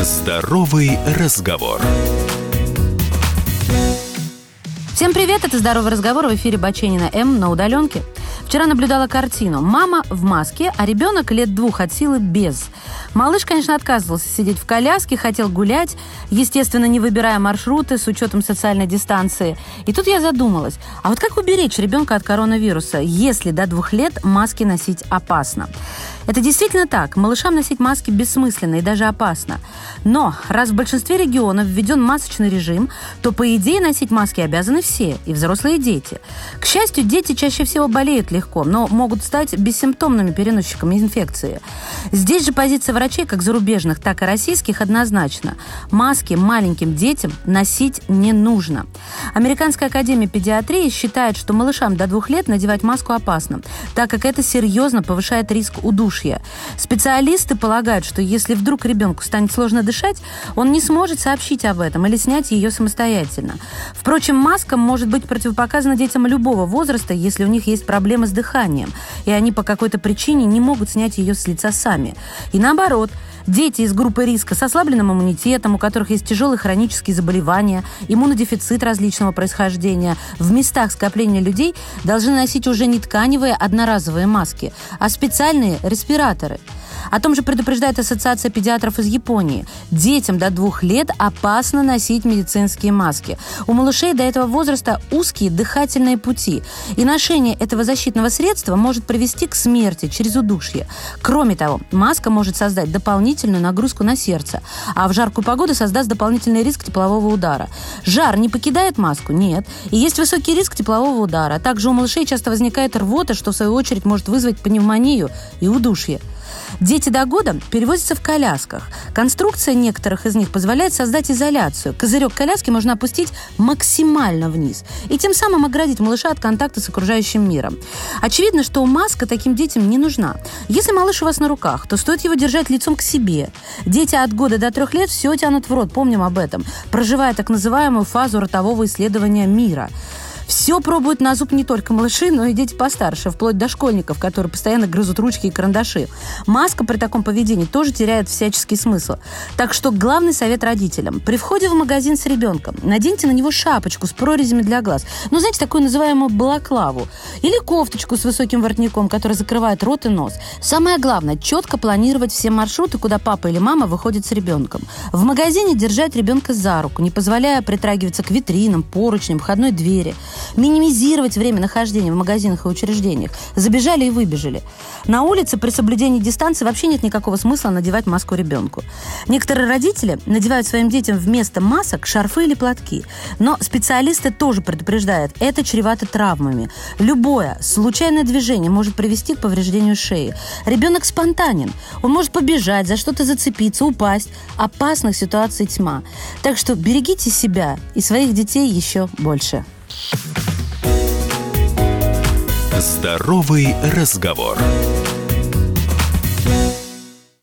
Здоровый разговор. Всем привет, это «Здоровый разговор» в эфире Баченина М на удаленке. Вчера наблюдала картину. Мама в маске, а ребенок лет двух от силы без. Малыш, конечно, отказывался сидеть в коляске, хотел гулять, естественно, не выбирая маршруты с учетом социальной дистанции. И тут я задумалась, а вот как уберечь ребенка от коронавируса, если до двух лет маски носить опасно? Это действительно так. Малышам носить маски бессмысленно и даже опасно. Но раз в большинстве регионов введен масочный режим, то, по идее, носить маски обязаны все, и взрослые и дети. К счастью, дети чаще всего болеют легко, но могут стать бессимптомными переносчиками инфекции. Здесь же позиция врачей, как зарубежных, так и российских, однозначно. Маски маленьким детям носить не нужно. Американская академия педиатрии считает, что малышам до двух лет надевать маску опасно, так как это серьезно повышает риск удушья удушья. Специалисты полагают, что если вдруг ребенку станет сложно дышать, он не сможет сообщить об этом или снять ее самостоятельно. Впрочем, маска может быть противопоказана детям любого возраста, если у них есть проблемы с дыханием, и они по какой-то причине не могут снять ее с лица сами. И наоборот, Дети из группы риска с ослабленным иммунитетом, у которых есть тяжелые хронические заболевания, иммунодефицит различного происхождения, в местах скопления людей должны носить уже не тканевые одноразовые маски, а специальные респираторы – о том же предупреждает Ассоциация педиатров из Японии. Детям до двух лет опасно носить медицинские маски. У малышей до этого возраста узкие дыхательные пути. И ношение этого защитного средства может привести к смерти через удушье. Кроме того, маска может создать дополнительную нагрузку на сердце, а в жаркую погоду создаст дополнительный риск теплового удара. Жар не покидает маску? Нет. И есть высокий риск теплового удара. Также у малышей часто возникает рвота, что в свою очередь может вызвать пневмонию и удушье. Дети до года перевозятся в колясках. Конструкция некоторых из них позволяет создать изоляцию. Козырек коляски можно опустить максимально вниз и тем самым оградить малыша от контакта с окружающим миром. Очевидно, что маска таким детям не нужна. Если малыш у вас на руках, то стоит его держать лицом к себе. Дети от года до трех лет все тянут в рот, помним об этом, проживая так называемую фазу ротового исследования мира. Все пробуют на зуб не только малыши, но и дети постарше, вплоть до школьников, которые постоянно грызут ручки и карандаши. Маска при таком поведении тоже теряет всяческий смысл. Так что главный совет родителям. При входе в магазин с ребенком наденьте на него шапочку с прорезями для глаз. Ну, знаете, такую называемую балаклаву. Или кофточку с высоким воротником, которая закрывает рот и нос. Самое главное, четко планировать все маршруты, куда папа или мама выходит с ребенком. В магазине держать ребенка за руку, не позволяя притрагиваться к витринам, поручням, входной двери минимизировать время нахождения в магазинах и учреждениях. Забежали и выбежали. На улице при соблюдении дистанции вообще нет никакого смысла надевать маску ребенку. Некоторые родители надевают своим детям вместо масок шарфы или платки. Но специалисты тоже предупреждают, это чревато травмами. Любое случайное движение может привести к повреждению шеи. Ребенок спонтанен. Он может побежать, за что-то зацепиться, упасть. Опасных ситуаций тьма. Так что берегите себя и своих детей еще больше. Здоровый разговор.